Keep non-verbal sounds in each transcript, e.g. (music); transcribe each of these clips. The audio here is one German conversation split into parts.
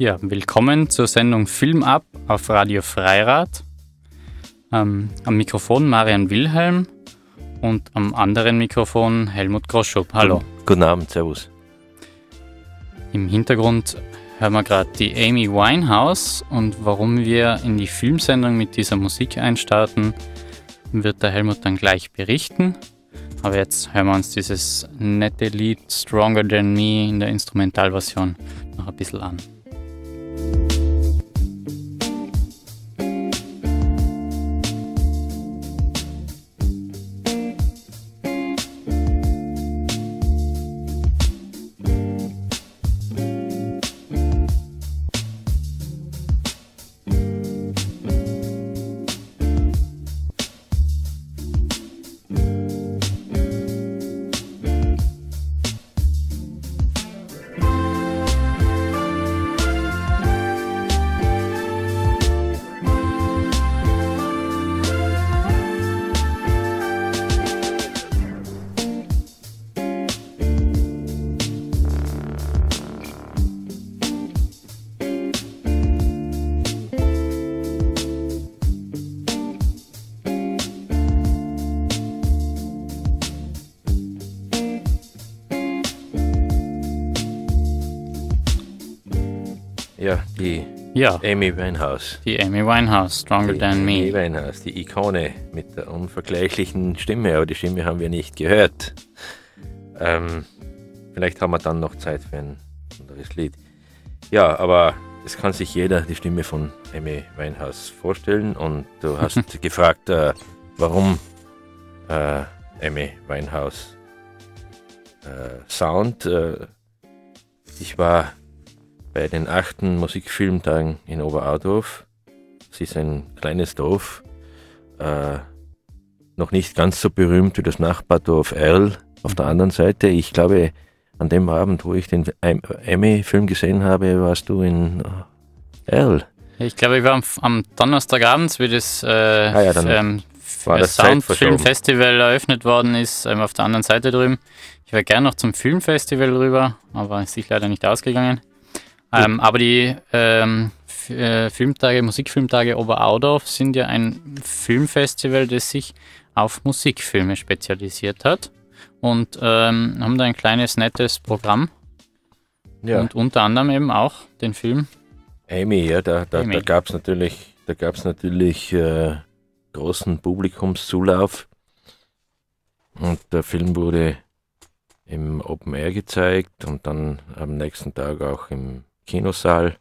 Ja, willkommen zur Sendung Film ab auf Radio Freirad. Ähm, am Mikrofon Marian Wilhelm und am anderen Mikrofon Helmut Groschup. Hallo. Guten Abend, Servus. Im Hintergrund hören wir gerade die Amy Winehouse und warum wir in die Filmsendung mit dieser Musik einstarten, wird der Helmut dann gleich berichten. Aber jetzt hören wir uns dieses nette Lied Stronger Than Me in der Instrumentalversion noch ein bisschen an. Ja, Amy Winehouse. die Amy Winehouse, Stronger Die Than Amy Me. Winehouse, die Ikone mit der unvergleichlichen Stimme, aber die Stimme haben wir nicht gehört. Ähm, vielleicht haben wir dann noch Zeit für ein anderes Lied. Ja, aber es kann sich jeder die Stimme von Amy Winehouse vorstellen und du (laughs) hast gefragt, äh, warum äh, Amy Winehouse äh, Sound. Äh, ich war bei den achten Musikfilmtagen in Oberaudorf. Es ist ein kleines Dorf, äh, noch nicht ganz so berühmt wie das Nachbardorf Erl auf der anderen Seite. Ich glaube, an dem Abend, wo ich den Emmy-Film gesehen habe, warst du in äh, Erl. Ich glaube, ich war am, am Donnerstagabend, wie das äh, ja, dann ähm, das. Soundfilmfestival eröffnet worden ist, ähm, auf der anderen Seite drüben. Ich wäre gern noch zum Filmfestival rüber, aber ist sich leider nicht ausgegangen. Ähm, aber die ähm, äh, Filmtage, Musikfilmtage Oberaudorf sind ja ein Filmfestival, das sich auf Musikfilme spezialisiert hat und ähm, haben da ein kleines, nettes Programm Ja, und unter anderem eben auch den Film. Amy, ja, da, da, Amy. da gab es natürlich, da gab's natürlich äh, großen Publikumszulauf. Und der Film wurde im Open Air gezeigt und dann am nächsten Tag auch im Kinosaal.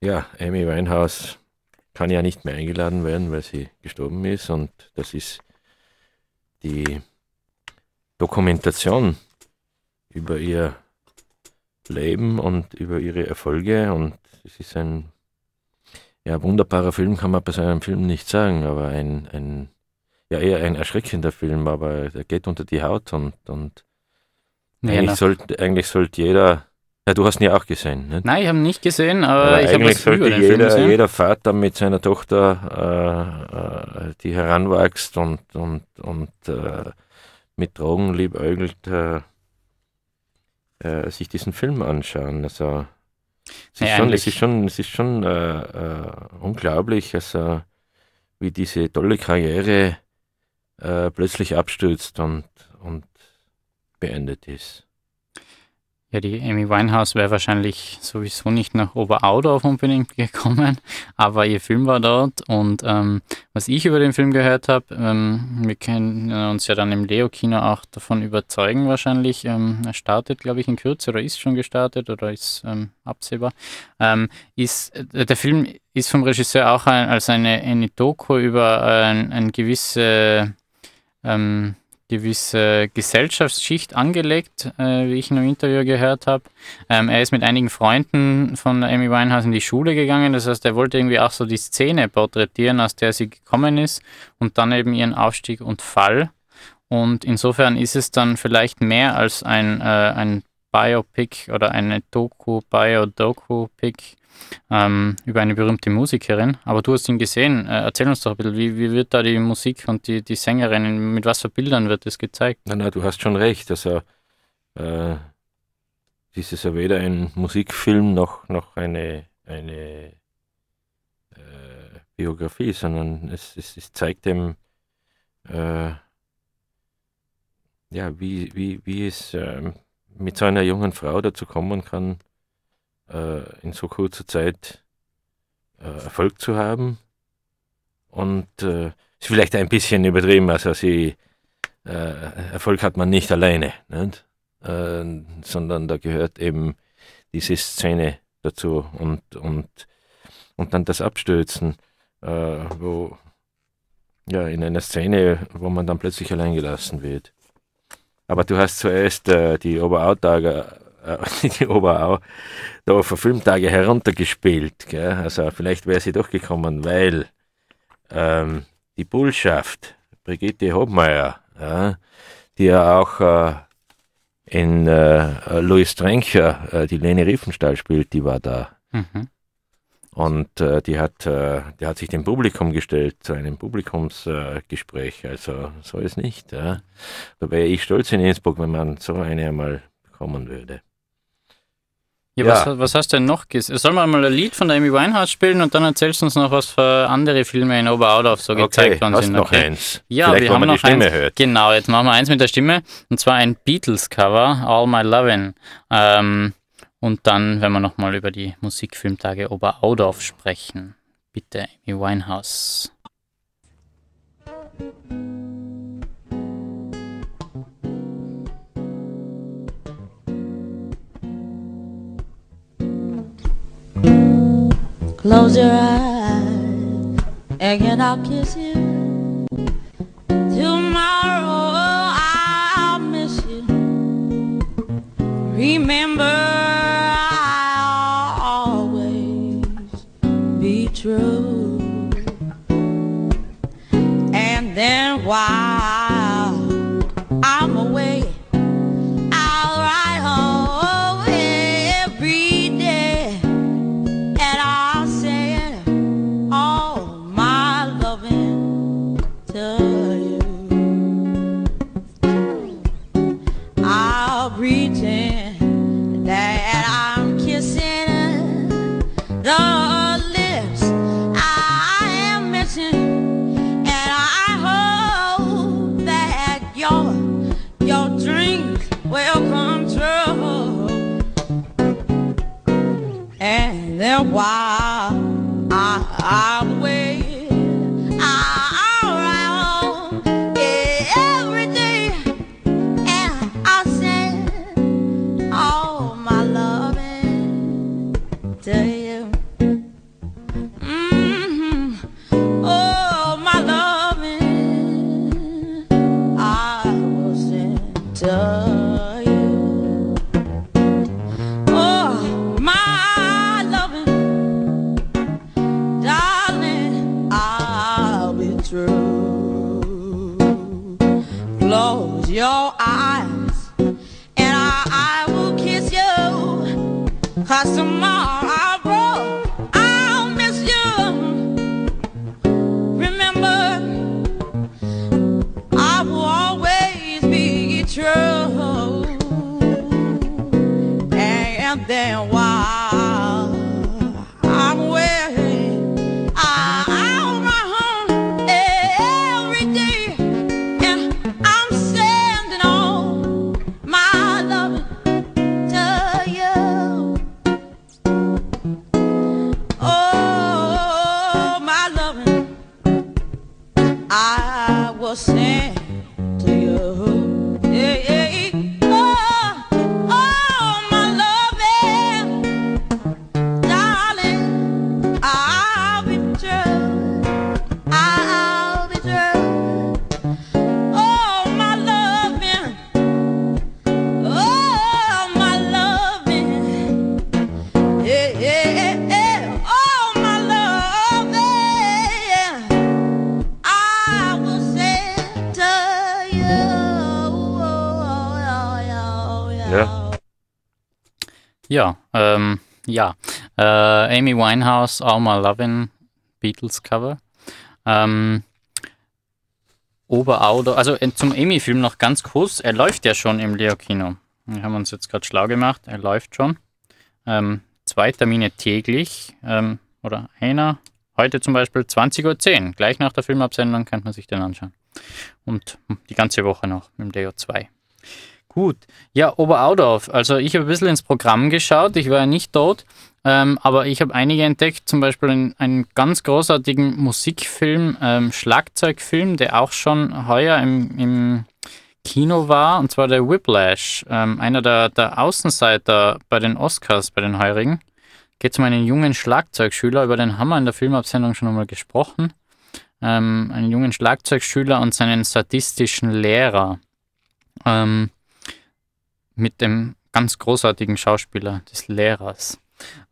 Ja, Amy Winehouse kann ja nicht mehr eingeladen werden, weil sie gestorben ist und das ist die Dokumentation über ihr Leben und über ihre Erfolge und es ist ein ja, wunderbarer Film, kann man bei so einem Film nicht sagen, aber ein, ein ja eher ein erschreckender Film, aber der geht unter die Haut und, und Ja, eigentlich, sollte, eigentlich sollte jeder, ja du hast ihn ja auch gesehen, nicht? Nein, ich habe ihn nicht gesehen, aber, aber ich habe über sollte jeder, jeder Vater mit seiner Tochter, äh, äh, die heranwächst und, und, und äh, mit Drogen liebäugelt, äh, äh, sich diesen Film anschauen. Also es ist, Ja, schon, es ist schon, es ist schon äh, unglaublich, also, wie diese tolle Karriere plötzlich abstürzt und, und beendet ist. Ja, die Amy Winehouse wäre wahrscheinlich sowieso nicht nach Oberaudorf unbedingt (laughs) gekommen, aber ihr Film war dort und ähm, was ich über den Film gehört habe, ähm, wir können uns ja dann im Leo-Kino auch davon überzeugen wahrscheinlich. Ähm, er startet, glaube ich, in Kürze oder ist schon gestartet oder ist ähm, absehbar. Ähm, ist, äh, der Film ist vom Regisseur auch ein, als eine, eine Doku über äh, ein, ein gewisse ähm, gewisse Gesellschaftsschicht angelegt, äh, wie ich in einem Interview gehört habe. Ähm, er ist mit einigen Freunden von Amy Winehouse in die Schule gegangen, das heißt, er wollte irgendwie auch so die Szene porträtieren, aus der sie gekommen ist und dann eben ihren Aufstieg und Fall. Und insofern ist es dann vielleicht mehr als ein, äh, ein Biopic oder eine Doku, Bio-Doku-Pic ähm, über eine berühmte Musikerin. Aber du hast ihn gesehen. Äh, erzähl uns doch ein bisschen, wie, wie wird da die Musik und die, die Sängerin, mit was für Bildern wird das gezeigt? Na, na, du hast schon recht. Also, äh, dies ist ja weder ein Musikfilm noch, noch eine, eine äh, Biografie, sondern es, es, es zeigt dem, äh, ja, wie, wie, wie es ähm, mit so einer jungen Frau dazu kommen kann, äh, in so kurzer Zeit äh, Erfolg zu haben. Und äh, ist vielleicht ein bisschen übertrieben, also sie äh, Erfolg hat man nicht alleine, nicht? Äh, sondern da gehört eben diese Szene dazu und, und, und dann das Abstürzen, äh, wo ja in einer Szene, wo man dann plötzlich allein gelassen wird. Aber du hast zuerst äh, die Oberautage äh, (laughs) die Oberau da auf Filmtage heruntergespielt. Gell? Also vielleicht wäre sie doch gekommen, weil ähm, die Bullschaft, Brigitte Hobmeier, ja, die ja auch äh, in äh, Louis Trencher äh, die Lene Riefenstahl spielt, die war da. Mhm. Und äh, die, hat, äh, die hat sich dem Publikum gestellt, zu einem Publikumsgespräch. Äh, also so ist nicht. Ja. Da wäre ich stolz in Innsbruck, wenn man so eine einmal bekommen würde. Ja, ja. Was, was, hast du denn noch gesehen? Sollen wir mal ein Lied von der Amy Winehouse spielen und dann erzählst du uns noch, was für andere Filme in Oberaudorf so gezeigt worden sind. noch okay. eins. Ja, Vielleicht, wir haben noch eins. Hört. Genau, jetzt machen wir eins mit der Stimme und zwar ein Beatles-Cover, All My Lovin'. Ähm, und dann, wenn wir nochmal über die Musikfilmtage Oberaudorf sprechen. Bitte, Amy Winehouse. Close your eyes and I'll kiss you. Tomorrow I'll miss you. Remember, I, will kiss you. Cause tomorrow ja. Äh, Amy Winehouse, All My Lovin' Beatles Cover. Ähm, Oberauto, also äh, zum Amy-Film noch ganz kurz. Er läuft ja schon im Leo-Kino. Wir haben uns jetzt gerade schlau gemacht. Er läuft schon. Ähm, zwei Termine täglich ähm, oder einer. Heute zum Beispiel 20.10 Uhr. Gleich nach der Filmabsendung kann man sich den anschauen. Und die ganze Woche noch mit dem DO2. Gut. Ja, Oberaudorf. Also ich habe ein bisschen ins Programm geschaut. Ich war ja nicht dort. Ähm, aber ich habe einige entdeckt, zum Beispiel einen, einen ganz großartigen Musikfilm, ähm, Schlagzeugfilm, der auch schon heuer im, im Kino war, und zwar der Whiplash, ähm, einer der, der Außenseiter bei den Oscars, bei den heurigen. Geht um einen jungen Schlagzeugschüler, über den haben wir in der Filmabsendung schon einmal gesprochen. Ähm, einen jungen Schlagzeugschüler und seinen sadistischen Lehrer. Ähm, mit dem ganz großartigen Schauspieler des Lehrers.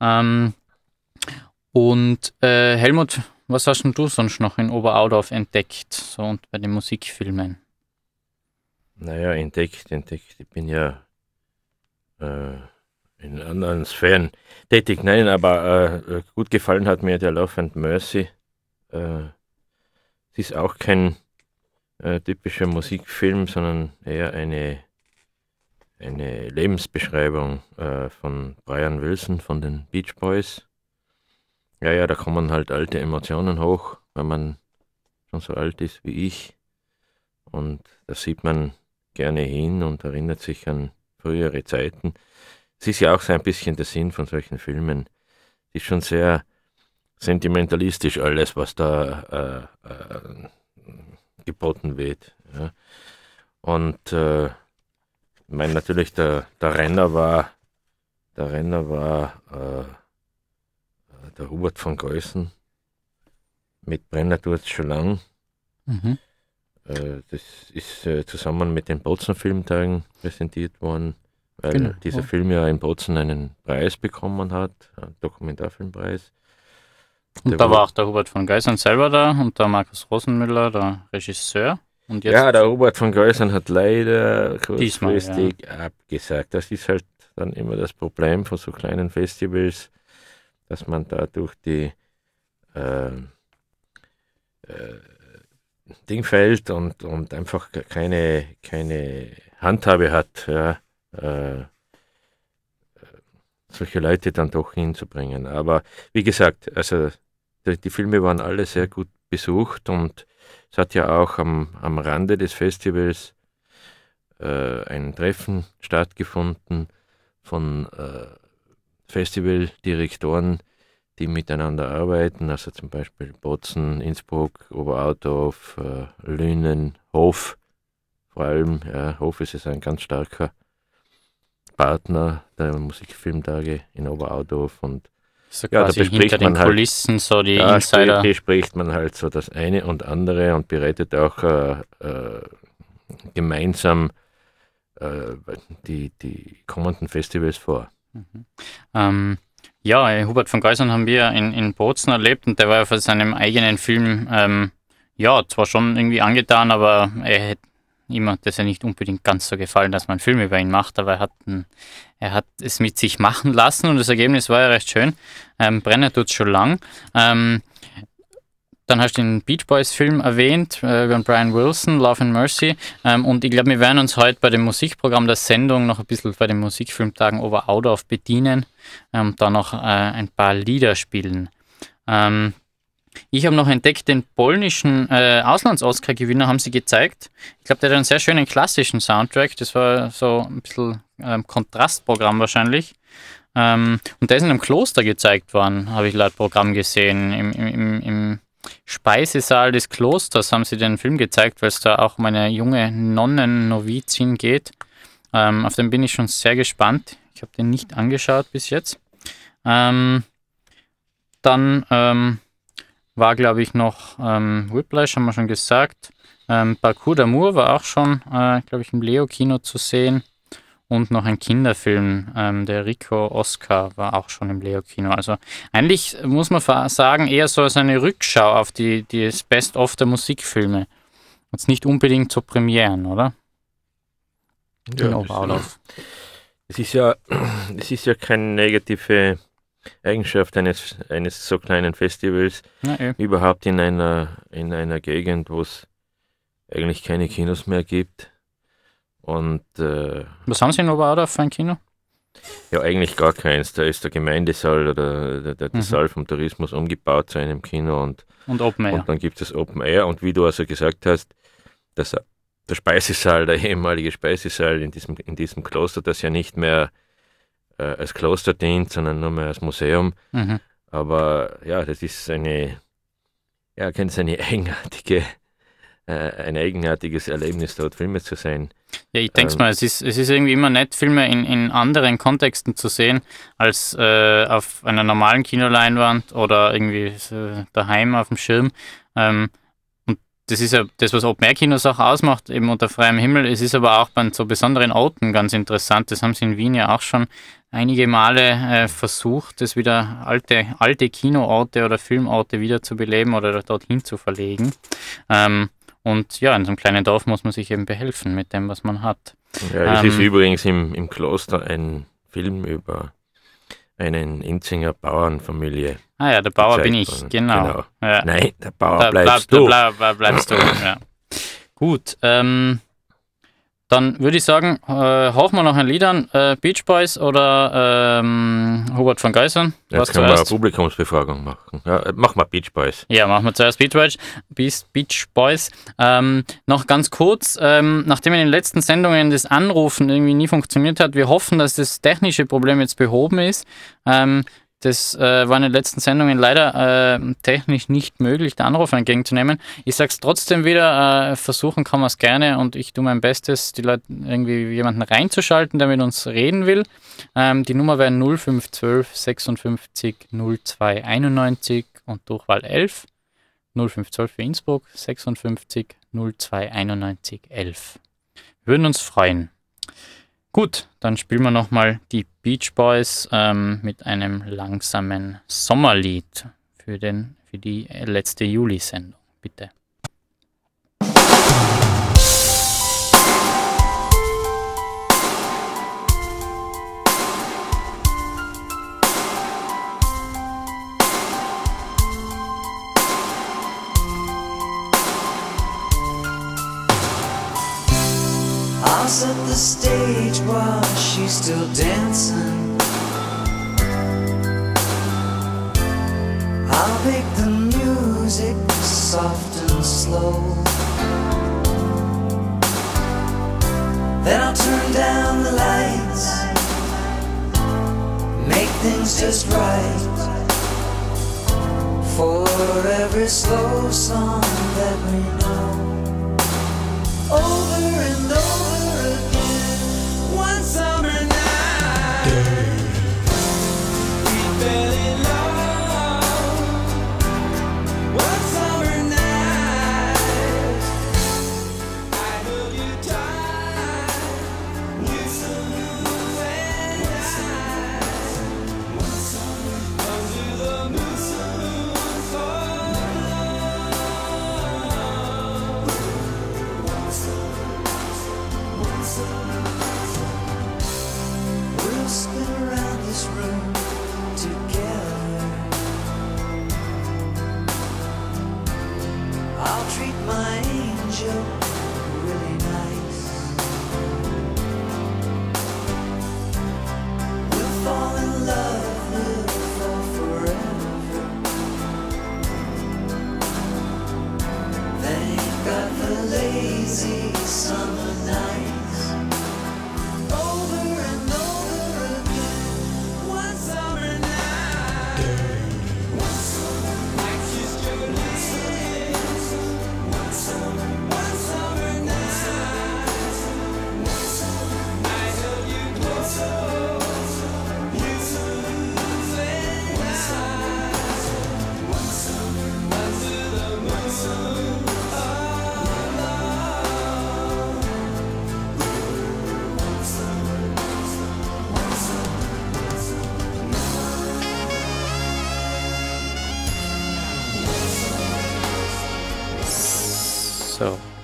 Ähm, und äh, Helmut, was hast du sonst noch in Oberaudorf entdeckt, so und bei den Musikfilmen? Naja, entdeckt, entdeckt. Ich bin ja äh, in anderen Sphären tätig. Nein, aber äh, gut gefallen hat mir der Love and Mercy. Äh, es ist auch kein äh, typischer Musikfilm, sondern eher eine eine Lebensbeschreibung äh, von Brian Wilson von den Beach Boys. Ja, ja, da kommen halt alte Emotionen hoch, wenn man schon so alt ist wie ich. Und da sieht man gerne hin und erinnert sich an frühere Zeiten. Es ist ja auch so ein bisschen der Sinn von solchen Filmen. Es ist schon sehr sentimentalistisch alles, was da äh, äh, geboten wird. Ja. Und äh, ich meine, natürlich, der, der Renner war, der Renner war äh, der Hubert von Geusen mit Brenner tut schon lang. Mhm. Äh, das ist äh, zusammen mit den Bozen Filmtagen präsentiert worden, weil genau. dieser. Film ja in Bozen einen Preis bekommen hat, einen Dokumentarfilmpreis. Und der da war auch der Hubert von Geisern selber da und der Markus Rosenmüller, der Regisseur ja, der Robert von Geusern hat leider kurzfristig ja. abgesagt. Das ist halt dann immer das Problem von so kleinen Festivals, dass man da durch die äh, äh, Ding fällt und, und einfach keine, keine Handhabe hat, ja, äh, solche Leute dann doch hinzubringen. Aber wie gesagt, also die, die Filme waren alle sehr gut besucht und es hat ja auch am, am Rande des Festivals äh, ein Treffen stattgefunden von äh, Festivaldirektoren, die miteinander arbeiten, also zum Beispiel Bozen, Innsbruck, Oberautorf, äh, Lünen, Hof. Vor allem, ja, Hof ist es ein ganz starker Partner der Musikfilmtage in Oberautorf und so ja, da bespricht man halt, Kulissen, so die da Insider. bespricht man halt so das eine und andere und bereitet auch äh, äh, gemeinsam äh, die, die kommenden Festivals vor. Mhm. Ähm, ja, Hubert von Geusern haben wir in, in Bozen erlebt und der war ja für seinem eigenen Film, ähm, ja, zwar schon irgendwie angetan, aber er hätte ihm hat das ja nicht unbedingt ganz so gefallen, dass man einen Film über ihn macht, aber er hat, ein, er hat es mit sich machen lassen und das Ergebnis war ja recht schön. Ähm, Brenner tut es schon lang. Ähm, dann hast du den Beach Boys Film erwähnt, äh, über Brian Wilson, Love and Mercy. Ähm, und ich glaube, wir werden uns heute bei dem Musikprogramm der Sendung noch ein bisschen bei den Musikfilmtagen Overaudorf bedienen und ähm, da noch äh, ein paar Lieder spielen. Ähm, ich habe noch entdeckt, den polnischen äh, Auslands-Oscar-Gewinner haben sie gezeigt. Ich glaube, der hat einen sehr schönen klassischen Soundtrack. Das war so ein bisschen ähm, Kontrastprogramm wahrscheinlich. Ähm, und der ist in einem Kloster gezeigt worden, habe ich laut Programm gesehen. Im, im, Im Speisesaal des Klosters haben sie den Film gezeigt, weil es da auch um eine junge Nonnen-Novizin geht. Ähm, auf den bin ich schon sehr gespannt. Ich habe den nicht angeschaut bis jetzt. Ähm, dann ähm, war, glaube ich, noch ähm, Whiplash, haben wir schon gesagt. Ähm, Parcours d'Amour war auch schon, äh, glaube ich, im Leo-Kino zu sehen. Und noch ein Kinderfilm, ähm, der Rico Oscar, war auch schon im Leo-Kino. Also eigentlich muss man sagen, eher so als eine Rückschau auf die, die das Best-of der Musikfilme. Jetzt nicht unbedingt zu Premieren, oder? Ja, genau, es ist ja, (clears throat) es ist ja keine negative Eigenschaft eines, eines so kleinen Festivals, Ja, eh. überhaupt in einer, in einer Gegend, wo es eigentlich keine Kinos mehr gibt. Und äh, Was haben Sie in Oberauda für ein Kino? ja, eigentlich gar keins. Da ist der Gemeindesaal oder der, der, der Mhm. Saal vom Tourismus umgebaut zu einem Kino und Und Open Air. Und dann gibt es Open Air und wie du also gesagt hast, dass der Speisesaal, der ehemalige Speisesaal in diesem, in diesem Kloster, das ja nicht mehr äh, als Kloster dient, sondern nur mehr als Museum. Mhm. Aber ja, das ist eine, ja, ganz eine (laughs) eigenartige, äh, ein eigenartiges Erlebnis, dort Filme zu sehen. Ja, ich denke Ähm. mal, es ist, es ist irgendwie immer nett, Filme in, in anderen Kontexten zu sehen, als äh, auf einer normalen Kinoleinwand oder irgendwie so daheim auf dem Schirm. Ähm, und das ist ja das, was Open-Air-Kinos auch ausmacht, eben unter freiem Himmel. Es ist aber auch bei so besonderen Orten ganz interessant. Das haben sie in Wien ja auch schon einige Male äh, versucht, das wieder alte, alte Kinoorte oder Filmorte wieder zu beleben oder dorthin zu verlegen. Ähm, und ja, in so einem kleinen Dorf muss man sich eben behelfen mit dem, was man hat. Ja, es ist Ähm. übrigens im, im Kloster ein Film über einen Inzinger Bauernfamilie. Ah ja, der Bauer bin ich, worden. genau. Ja. Nein, der Bauer Da bleibst bleib- du. da bleib- bleibst du. ja. Gut, ähm, dann würde ich sagen, äh, hauchen wir noch ein Lied an. Äh, Beach Boys oder ähm, Hubert von Geisern? Jetzt können wir eine Publikumsbefragung machen. Ja, mach mal Beach Boys. Ja, machen wir zuerst Beach Boys. Beach, Beach Boys. Ähm, noch ganz kurz, ähm, nachdem in den letzten Sendungen das Anrufen irgendwie nie funktioniert hat, wir hoffen, dass das technische Problem jetzt behoben ist. Ähm, das äh, war in den letzten Sendungen leider äh, technisch nicht möglich, den Anruf entgegenzunehmen. Ich sag's trotzdem wieder, äh, versuchen kann man es gerne und ich tue mein Bestes, die Leute irgendwie jemanden reinzuschalten, der mit uns reden will. Ähm, die Nummer wäre 0512 56 02 91 und Durchwahl 11. 0512 für Innsbruck 56 02 91 11. Wir würden uns freuen. Gut, dann spielen wir nochmal die Beach Boys ähm, mit einem langsamen Sommerlied für, den, für die letzte Juli-Sendung. Bitte. I'll set the stage while she's still dancing. I'll make the music soft and slow. Then I'll turn down the lights, make things just right. For every slow song that we know over and over. One summer night,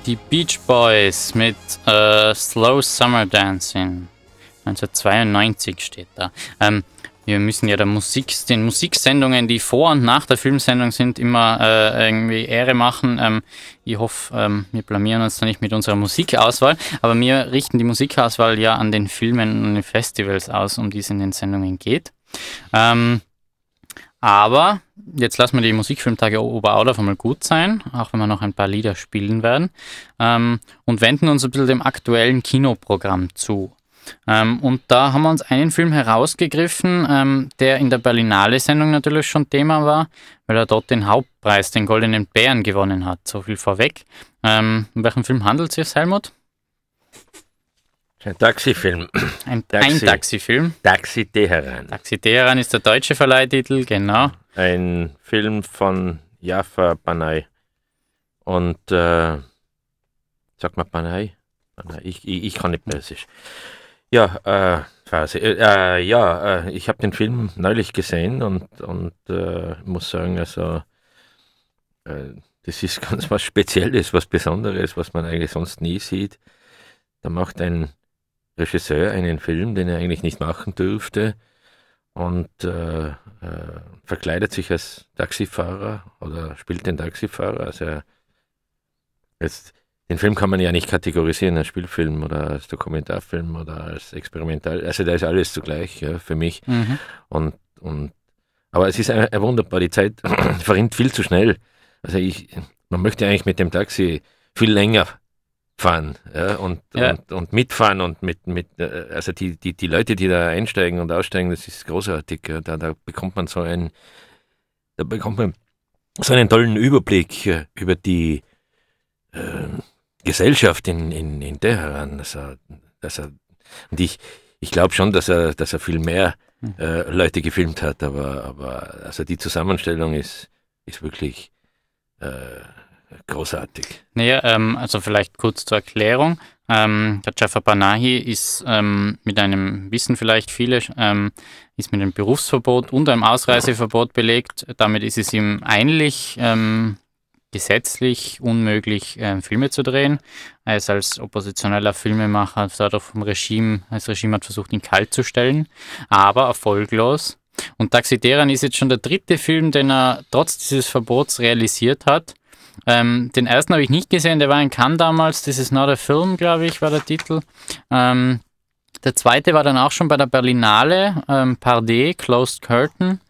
die Beach Boys mit äh, Slow Summer Dancing. 1992 steht da. Ähm, wir müssen ja der Musik, den Musiksendungen, die vor und nach der Filmsendung sind, immer äh, irgendwie Ehre machen. Ähm, ich hoffe, ähm, wir blamieren uns da nicht mit unserer Musikauswahl, aber wir richten die Musikauswahl ja an den Filmen und den Festivals aus, um die es in den Sendungen geht. Ähm, aber jetzt lassen wir die Musikfilmtage Oberaudorf einmal gut sein, auch wenn wir noch ein paar Lieder spielen werden, ähm, und wenden uns ein bisschen dem aktuellen Kinoprogramm zu. Ähm, und da haben wir uns einen Film herausgegriffen, ähm, der in der Berlinale-Sendung natürlich schon Thema war, weil er dort den Hauptpreis, den Goldenen Bären, gewonnen hat. So viel vorweg. Ähm, um welchen Film handelt es sich, Helmut? Ein Taxifilm. Ein, Taxi. ein Taxifilm. Taxi Teheran. Taxi Teheran ist der deutsche Verleihtitel, genau. Ein Film von Jafar Banai. Und, äh, sag mal Banai? Ich, ich, ich kann nicht Persisch. Ja, äh, Phase. Äh, äh, ja, äh, ich habe den Film neulich gesehen und, und äh, muss sagen, also äh, das ist (laughs) ganz was Spezielles, was Besonderes, was man eigentlich sonst nie sieht. Da macht ein Regisseur einen Film, den er eigentlich nicht machen dürfte und äh, verkleidet sich als Taxifahrer oder spielt den Taxifahrer. Also er, jetzt den Film kann man ja nicht kategorisieren als Spielfilm oder als Dokumentarfilm oder als experimental. Also da ist alles zugleich ja, für mich. Mhm. Und, und, aber es ist ein, ein wunderbar, die Zeit (clears throat) verrinnt viel zu schnell. Also ich, man möchte eigentlich mit dem Taxi viel länger fahren ja, und, ja. Und, und mitfahren und mit, mit äh, also die, die, die Leute, die da einsteigen und aussteigen, das ist großartig. Ja. Da, da bekommt man so einen, da bekommt man so einen tollen Überblick über die äh, Gesellschaft in, in, in Teheran. Dass er, dass er, und ich, ich glaube schon, dass er, dass er viel mehr hm. äh, Leute gefilmt hat, aber, aber also die Zusammenstellung ist, ist wirklich äh, großartig. Naja, ähm, also vielleicht kurz zur Erklärung. Ähm, der Jafar Panahi ist ähm, mit einem, wissen vielleicht viele, ähm, ist mit einem Berufsverbot und einem Ausreiseverbot belegt. Damit ist es ihm eigentlich ähm, gesetzlich unmöglich, äh, Filme zu drehen. Er ist als oppositioneller Filmemacher dadurch vom Regime, das Regime hat versucht, ihn kalt zu stellen, aber erfolglos. Und Taxideran ist jetzt schon der dritte Film, den er trotz dieses Verbots realisiert hat. Ähm, den ersten habe ich nicht gesehen, der war in Cannes damals. This is not a film, glaube ich, war der Titel. Ähm, der zweite war dann auch schon bei der Berlinale, ähm, Pardé, Closed Curtain.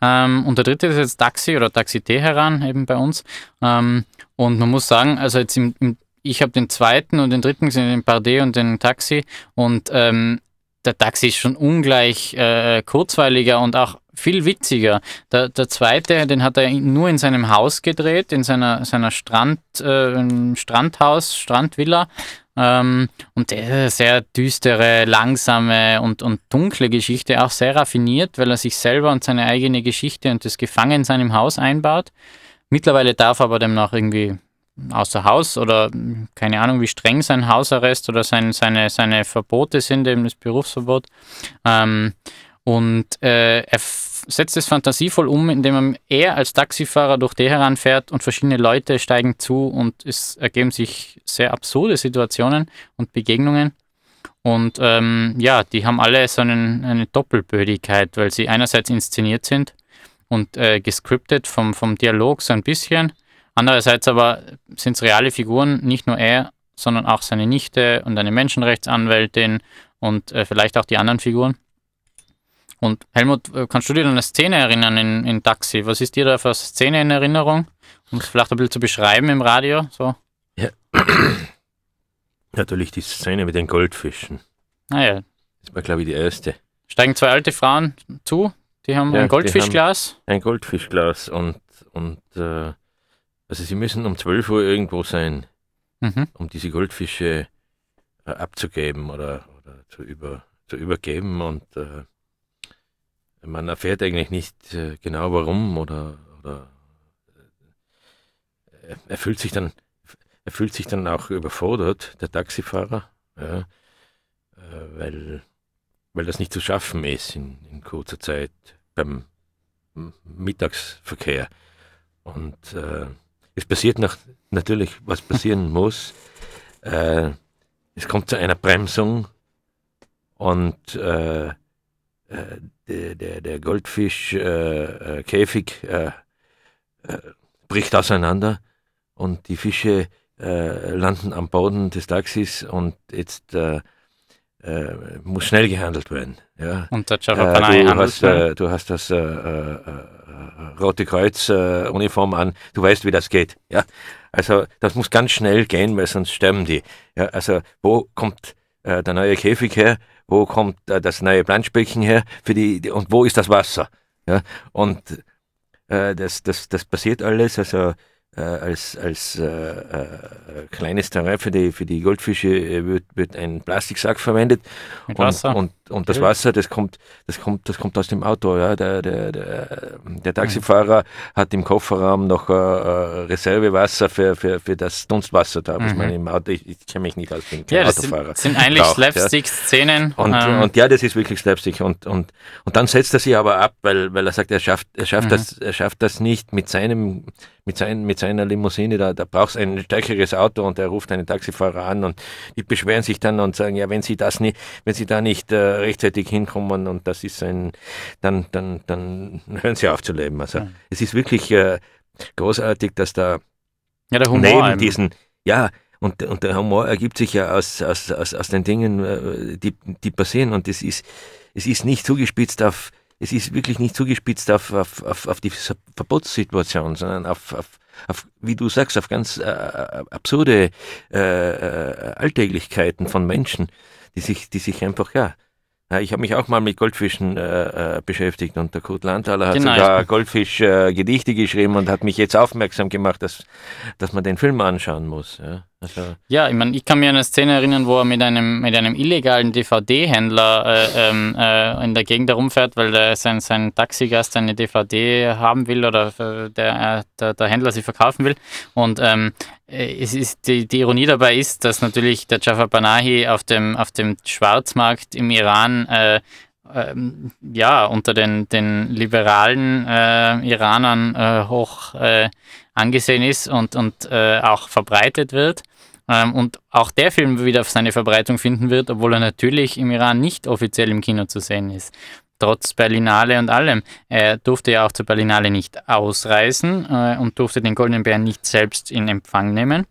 Ähm, und der dritte ist jetzt Taxi oder Taxi Teheran eben bei uns. Ähm, und man muss sagen, also jetzt im, im ich habe den zweiten und den dritten gesehen, den Pardé und den Taxi. Und ähm, der Taxi ist schon ungleich äh, kurzweiliger und auch viel witziger. Der, der zweite, den hat er nur in seinem Haus gedreht, in seiner, seiner Strand, äh, Strandhaus, Strandvilla. Ähm, und der sehr düstere, langsame und, und dunkle Geschichte, auch sehr raffiniert, weil er sich selber und seine eigene Geschichte und das Gefangensein im Haus einbaut. Mittlerweile darf aber demnach irgendwie außer Haus oder keine Ahnung, wie streng sein Hausarrest oder sein, seine, seine Verbote sind, eben das Berufsverbot. Ähm, und äh, er setzt es fantasievoll um, indem er als Taxifahrer durch Teheran fährt und verschiedene Leute steigen zu und es ergeben sich sehr absurde Situationen und Begegnungen. Und ähm, ja, die haben alle so einen, eine Doppelbödigkeit, weil sie einerseits inszeniert sind und äh, gescriptet vom, vom Dialog so ein bisschen. Andererseits aber sind es reale Figuren, nicht nur er, sondern auch seine Nichte und eine Menschenrechtsanwältin und äh, vielleicht auch die anderen Figuren. Und Helmut, äh, kannst du dir an eine Szene erinnern in, in Taxi? Was ist dir da für eine Szene in Erinnerung? Um es vielleicht ein bisschen zu beschreiben im Radio? So. Ja. (clears throat) Natürlich die Szene mit den Goldfischen. Naja. Ah, das war, glaube ich, die erste. Steigen zwei alte Frauen zu, die haben ja, ein Goldfischglas. Haben ein Goldfischglas und, und äh, also sie müssen um 12 Uhr irgendwo sein, mhm. um diese Goldfische äh, abzugeben oder, oder zu, über, zu übergeben und äh, man erfährt eigentlich nicht äh, genau warum oder, oder äh, er fühlt sich dann er fühlt sich dann auch überfordert, der Taxifahrer, ja, äh, weil, weil das nicht zu schaffen ist in, in kurzer Zeit beim Mittagsverkehr. Und äh, es passiert nach, natürlich, was passieren (laughs) muss. Äh, es kommt zu einer Bremsung und äh, äh, der, der, der Goldfischkäfig äh, äh, äh, bricht auseinander und die Fische äh, landen am Boden des Taxis und jetzt äh, äh, muss schnell gehandelt werden. Ja. Und der Äh, Chavapanai du, hast, äh, du hast das äh, äh, äh, Rote Kreuz äh, Uniform an, du weißt, wie das geht. Ja? Also das muss ganz schnell gehen, weil sonst sterben die. Ja? Also wo kommt äh, der neue Käfig her? Wo kommt äh, das neue Planschbecken her? Für die, die, und wo ist das Wasser? Ja? Und äh, das, das, das passiert alles, also äh, als, als äh, äh, kleines Terrain für die, für die Goldfische wird, wird ein Plastiksack verwendet. Mit und, Wasser. Und, und das. Wasser, das kommt, das kommt, das kommt aus dem Auto. Ja? Der, der, der, der Taxifahrer hat im Kofferraum noch äh, äh, Reservewasser für, für, für das Dunstwasser da, was Mhm. man im Auto, ich, ich kenne mich nicht aus, bin kein Ja, das Autofahrer. sind, sind eigentlich braucht, ja. Slapstick-Szenen. Und, ähm, und ja, das ist wirklich Slapstick. Und, und, und dann setzt er sich aber ab, weil, weil er sagt, er schafft, er schafft, Mhm. das, er schafft das nicht mit seinem, mit, sein, mit seiner Limousine. Da, da braucht es ein stärkeres Auto und er ruft einen Taxifahrer an und die beschweren sich dann und sagen, ja, wenn sie das nicht, wenn sie da nicht äh, rechtzeitig hinkommen und das ist ein, dann, dann, dann (laughs) hören sie auf zu leben. Also Ja. es ist wirklich äh, großartig, dass da ja, der Humor. neben eben. diesen, ja, und, und der Humor ergibt sich ja aus, aus, aus, aus den Dingen, äh, die, die passieren. Und es ist, es ist nicht zugespitzt auf, es ist wirklich nicht zugespitzt auf, auf, auf, auf die Ver- Verbotssituation, sondern auf, auf, auf, wie du sagst, auf ganz äh, absurde äh, äh, Alltäglichkeiten von Menschen, die sich, die sich einfach, ja, ja, ich habe mich auch mal mit Goldfischen äh, äh, beschäftigt und der Kurt Landthaler hat Genau, sogar ich- Goldfisch-Gedichte äh, Gedichte geschrieben und hat mich jetzt aufmerksam gemacht, dass, dass man den Film anschauen muss. Ja, also, Ja, ich meine, ich kann mir an eine Szene erinnern, wo er mit einem, mit einem illegalen DVD-Händler äh, ähm, äh, in der Gegend herumfährt, weil der, sein, sein Taxigast eine DVD haben will oder äh, der, äh, der, der Händler sie verkaufen will. Und ähm, äh, es ist, die, die Ironie dabei ist, dass natürlich der Jafar Panahi auf dem, auf dem Schwarzmarkt im Iran äh, ähm, ja, unter den, den liberalen äh, Iranern äh, hoch äh, angesehen ist und, und äh, auch verbreitet wird. Ähm, und auch der Film wieder seine Verbreitung finden wird, obwohl er natürlich im Iran nicht offiziell im Kino zu sehen ist. Trotz Berlinale und allem. Er durfte ja auch zur Berlinale nicht ausreisen äh, und durfte den Goldenen Bären nicht selbst in Empfang nehmen.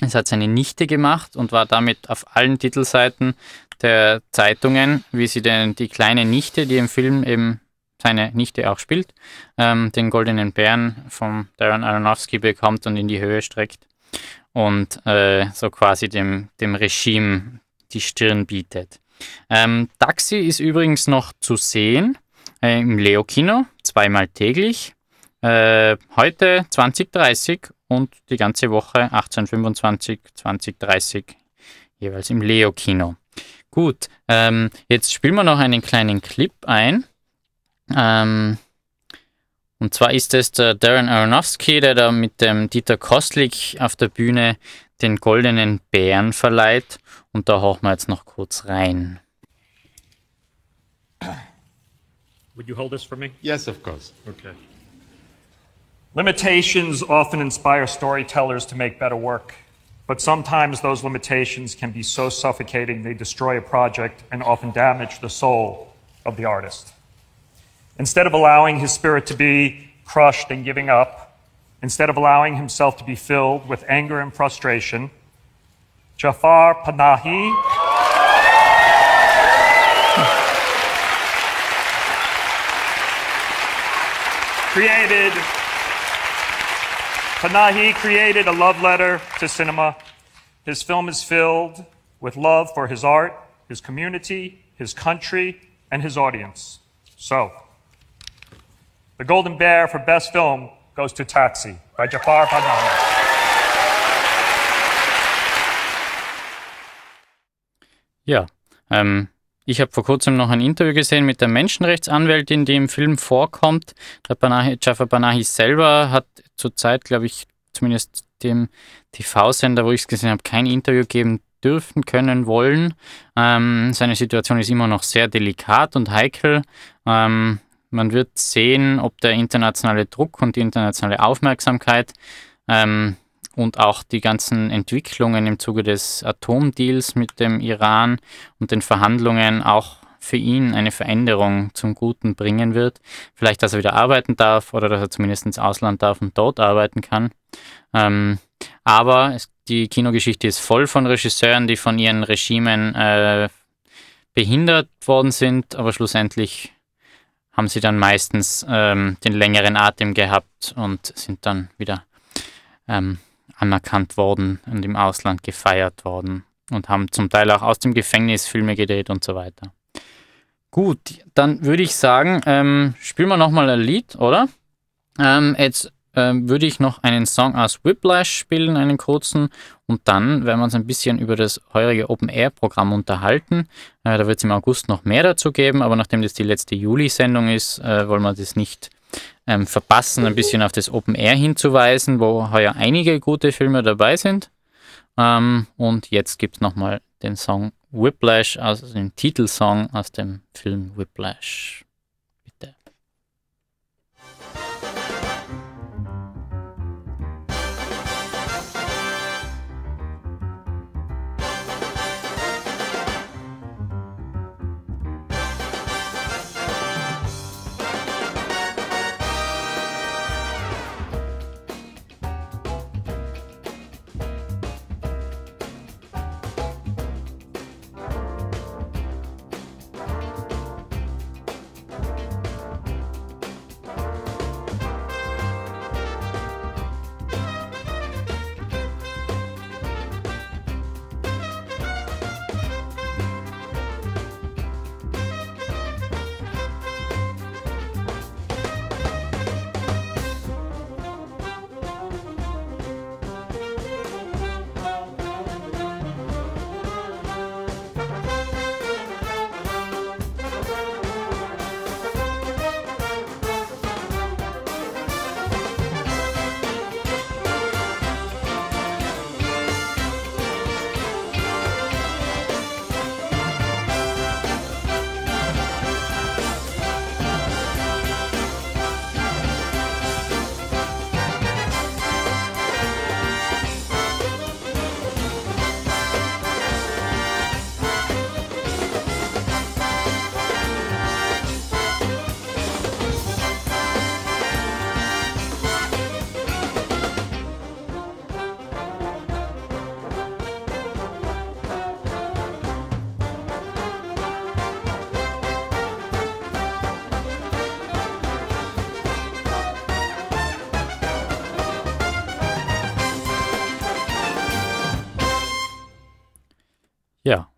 Es hat seine Nichte gemacht und war damit auf allen Titelseiten der Zeitungen, wie sie denn die kleine Nichte, die im Film eben seine Nichte auch spielt, ähm, den goldenen Bären von Darren Aronofsky bekommt und in die Höhe streckt und äh, so quasi dem, dem Regime die Stirn bietet. Ähm, Taxi ist übrigens noch zu sehen äh, im Leo-Kino, zweimal täglich. Äh, heute 2030 und die ganze Woche 1825, 2030 jeweils im Leo-Kino. Gut, ähm, jetzt spielen wir noch einen kleinen Clip ein. Ähm, und zwar ist es der Darren Aronofsky, der da mit dem Dieter Kostlik auf der Bühne den goldenen Bären verleiht. Und da hauchen wir jetzt noch kurz rein. Would you hold this for me? Yes, of course. Okay. Limitations often inspire storytellers to make better work, but sometimes those limitations can be so suffocating they destroy a project and often damage the soul of the artist. Instead of allowing his spirit to be crushed and giving up, instead of allowing himself to be filled with anger and frustration, Jafar Panahi created Panahi created a love letter to cinema. His film is filled with love for his art, his community, his country, and his audience. So, the Golden Bear for Best Film goes to Taxi by Jafar Panahi. Ja, ähm, ich habe vor kurzem noch ein Interview gesehen mit der Menschenrechtsanwältin, die im Film vorkommt. Der Panahi, Jafar Panahi selber hat zurzeit, glaube ich, zumindest dem TV-Sender, wo ich es gesehen habe, kein Interview geben dürfen, können, wollen. Ähm, seine Situation ist immer noch sehr delikat und heikel. Ähm, man wird sehen, ob der internationale Druck und die internationale Aufmerksamkeit ähm, und auch die ganzen Entwicklungen im Zuge des Atomdeals mit dem Iran und den Verhandlungen auch für ihn eine Veränderung zum Guten bringen wird. Vielleicht, dass er wieder arbeiten darf oder dass er zumindest ins Ausland darf und dort arbeiten kann. Ähm, aber es, die Kinogeschichte ist voll von Regisseuren, die von ihren Regimen äh, behindert worden sind, aber schlussendlich haben sie dann meistens ähm, den längeren Atem gehabt und sind dann wieder ähm, anerkannt worden und im Ausland gefeiert worden und haben zum Teil auch aus dem Gefängnis Filme gedreht und so weiter. Gut, dann würde ich sagen, ähm, spielen wir nochmal ein Lied, oder? Ähm, jetzt ähm, würde ich noch einen Song aus Whiplash spielen, einen kurzen, und dann werden wir uns ein bisschen über das heurige Open-Air-Programm unterhalten. Äh, da wird es im August noch mehr dazu geben, aber nachdem das die letzte Juli-Sendung ist, äh, wollen wir das nicht ähm, verpassen, ein bisschen auf das Open Air hinzuweisen, wo heuer einige gute Filme dabei sind. Ähm, und jetzt gibt es nochmal den Song Whiplash, also den Titelsong aus dem Film Whiplash.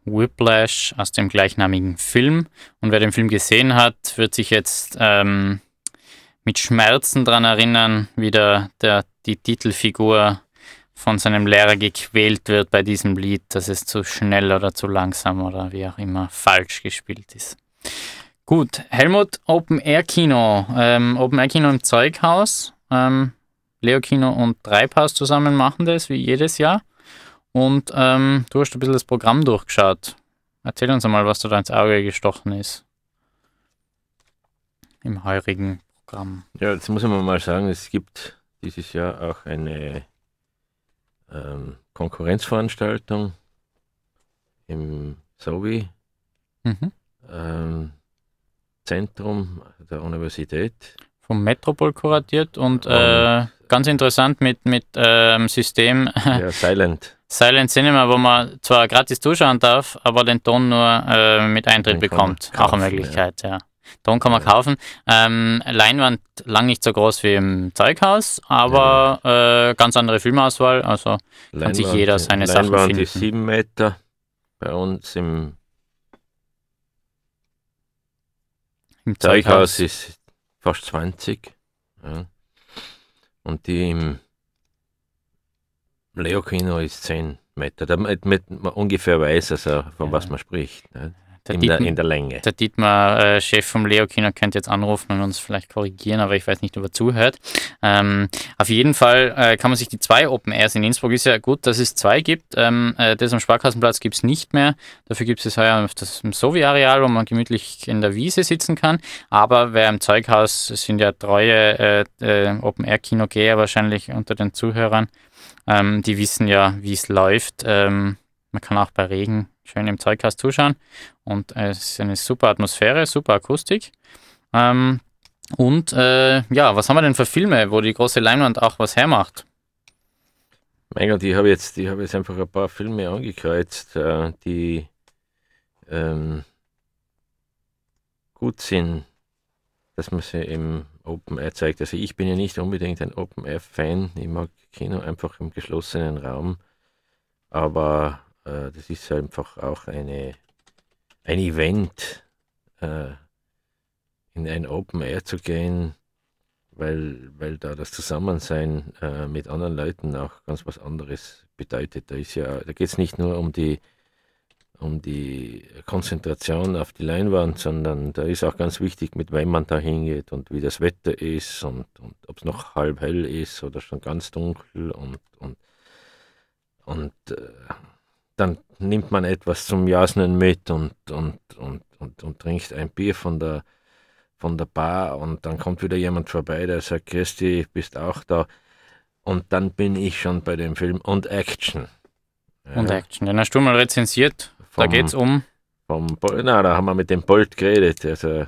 Whiplash aus dem gleichnamigen Film. Und wer den Film gesehen hat, wird sich jetzt ähm, mit Schmerzen daran erinnern, wie der, der, die Titelfigur von seinem Lehrer gequält wird bei diesem Lied, dass es zu schnell oder zu langsam oder wie auch immer falsch gespielt ist. Gut, Helmut, Open Air Kino. Ähm, Open Air Kino im Zeughaus. Ähm, Leo Kino und Treibhaus zusammen machen das wie jedes Jahr. Und ähm, du hast ein bisschen das Programm durchgeschaut. Erzähl uns einmal, was da ins Auge gestochen ist. Im heurigen Programm. Ja, jetzt muss man mal sagen, es gibt dieses Jahr auch eine ähm, Konkurrenzveranstaltung im SOWI mhm. ähm, Zentrum der Universität. Vom Metropol kuratiert und, und äh, ganz interessant mit, mit ähm, System. Ja, Silent. Silent Cinema, wo man zwar gratis zuschauen darf, aber den Ton nur äh, mit Eintritt bekommt. Kaufen, auch eine Möglichkeit, ja. ja. Ton kann man ja. kaufen. Ähm, Leinwand lang nicht so groß wie im Zeughaus, aber ja. äh, ganz andere Filmauswahl. Also Leinwand, kann sich jeder seine Leinwand Sachen finden. Leinwand ist 7 Meter. Bei uns im, Im Zeughaus, Zeughaus ist fast 20. Ja. Und die im Leo Kino ist 10 Meter, damit man ungefähr weiß, also von ja. was man spricht. Ne? In, Dietmar, der, in, der, Länge. Der Dietmar, äh, Chef vom Leo Kino, könnte jetzt anrufen und uns vielleicht korrigieren, aber ich weiß nicht, ob er zuhört. Ähm, auf jeden Fall äh, kann man sich die zwei Open Airs in Innsbruck, ist ja gut, dass es zwei gibt. Ähm, äh, das am Sparkassenplatz gibt es nicht mehr. Dafür gibt es heuer das im Sovi-Areal, wo man gemütlich in der Wiese sitzen kann. Aber wer im Zeughaus, sind ja treue äh, äh, Open Air Kino Geher wahrscheinlich unter den Zuhörern, Ähm, die wissen ja, wie es läuft. Ähm, man kann auch bei Regen schön im Zeughaus zuschauen und äh, es ist eine super Atmosphäre, super Akustik. Ähm, und äh, ja, was haben wir denn für Filme, wo die große Leinwand auch was hermacht? Mein Gott, ich habe jetzt, habe jetzt einfach ein paar Filme angekreuzt, äh, die ähm, gut sind, dass man sie im Open Air zeigt. Also ich bin ja nicht unbedingt ein Open Air Fan. Ich mag Kino einfach im geschlossenen Raum. Aber äh, das ist einfach auch eine, ein Event, äh, in ein Open Air zu gehen, weil, weil da das Zusammensein äh, mit anderen Leuten auch ganz was anderes bedeutet. Da ja, da geht es nicht nur um die um die Konzentration auf die Leinwand, sondern da ist auch ganz wichtig, mit wem man da hingeht und wie das Wetter ist und, und ob es noch halb hell ist oder schon ganz dunkel und, und, und äh, dann nimmt man etwas zum Jasnen mit und, und, und, und, und trinkt ein Bier von der, von der Bar und dann kommt wieder jemand vorbei, der sagt, Christi, bist auch da. Und dann bin ich schon bei dem Film und Action. Ja. Und Action. Den hast du mal rezensiert. Vom, da geht es um. Vom, na, da haben wir mit dem Bolt geredet. Also,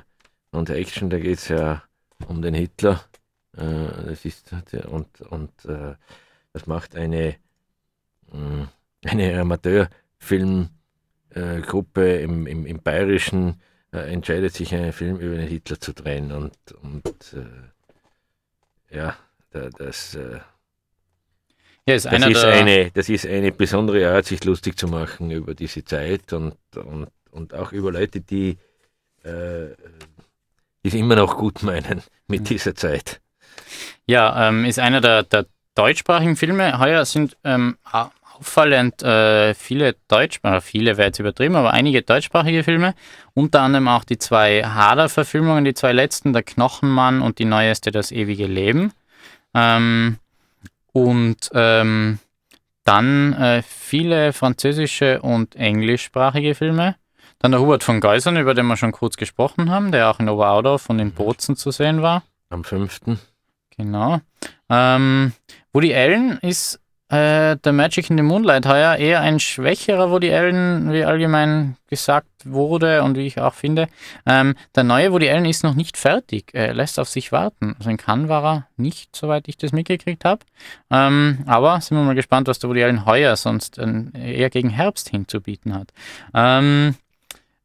und Action, da geht es ja um den Hitler. Äh, das ist, und und äh, das macht eine, mh, eine Amateurfilmgruppe äh, im, im, im Bayerischen, äh, entscheidet sich, einen Film über den Hitler zu drehen. Und, und äh, ja, da, das. Äh, ja, ist das, ist eine, das ist eine besondere Art, sich lustig zu machen über diese Zeit und, und, und auch über Leute, die äh, es immer noch gut meinen mit dieser Zeit. Ja, ähm, ist einer der, der deutschsprachigen Filme. Heuer sind ähm, auffallend äh, viele deutschsprachige, viele wäre jetzt übertrieben, aber einige deutschsprachige Filme. Unter anderem auch die zwei Hader-Verfilmungen, die zwei letzten, Der Knochenmann und die neueste, Das ewige Leben. Ähm, und ähm, dann äh, viele französische und englischsprachige Filme. Dann der Hubert von Geusern, über den wir schon kurz gesprochen haben, der auch in Oberaudorf und in Bozen zu sehen war. Am 5. Genau. Ähm, Woody Allen ist äh, The Magic in the Moonlight heuer eher ein schwächerer Woody Allen, wie allgemein gesagt wurde und wie ich auch finde. Ähm, der neue Woody Allen ist noch nicht fertig. Er lässt auf sich warten. Also in Cannes war er nicht, soweit ich das mitgekriegt habe. Ähm, aber sind wir mal gespannt, was der Woody Allen heuer sonst äh, eher gegen Herbst hinzubieten hat. Ähm,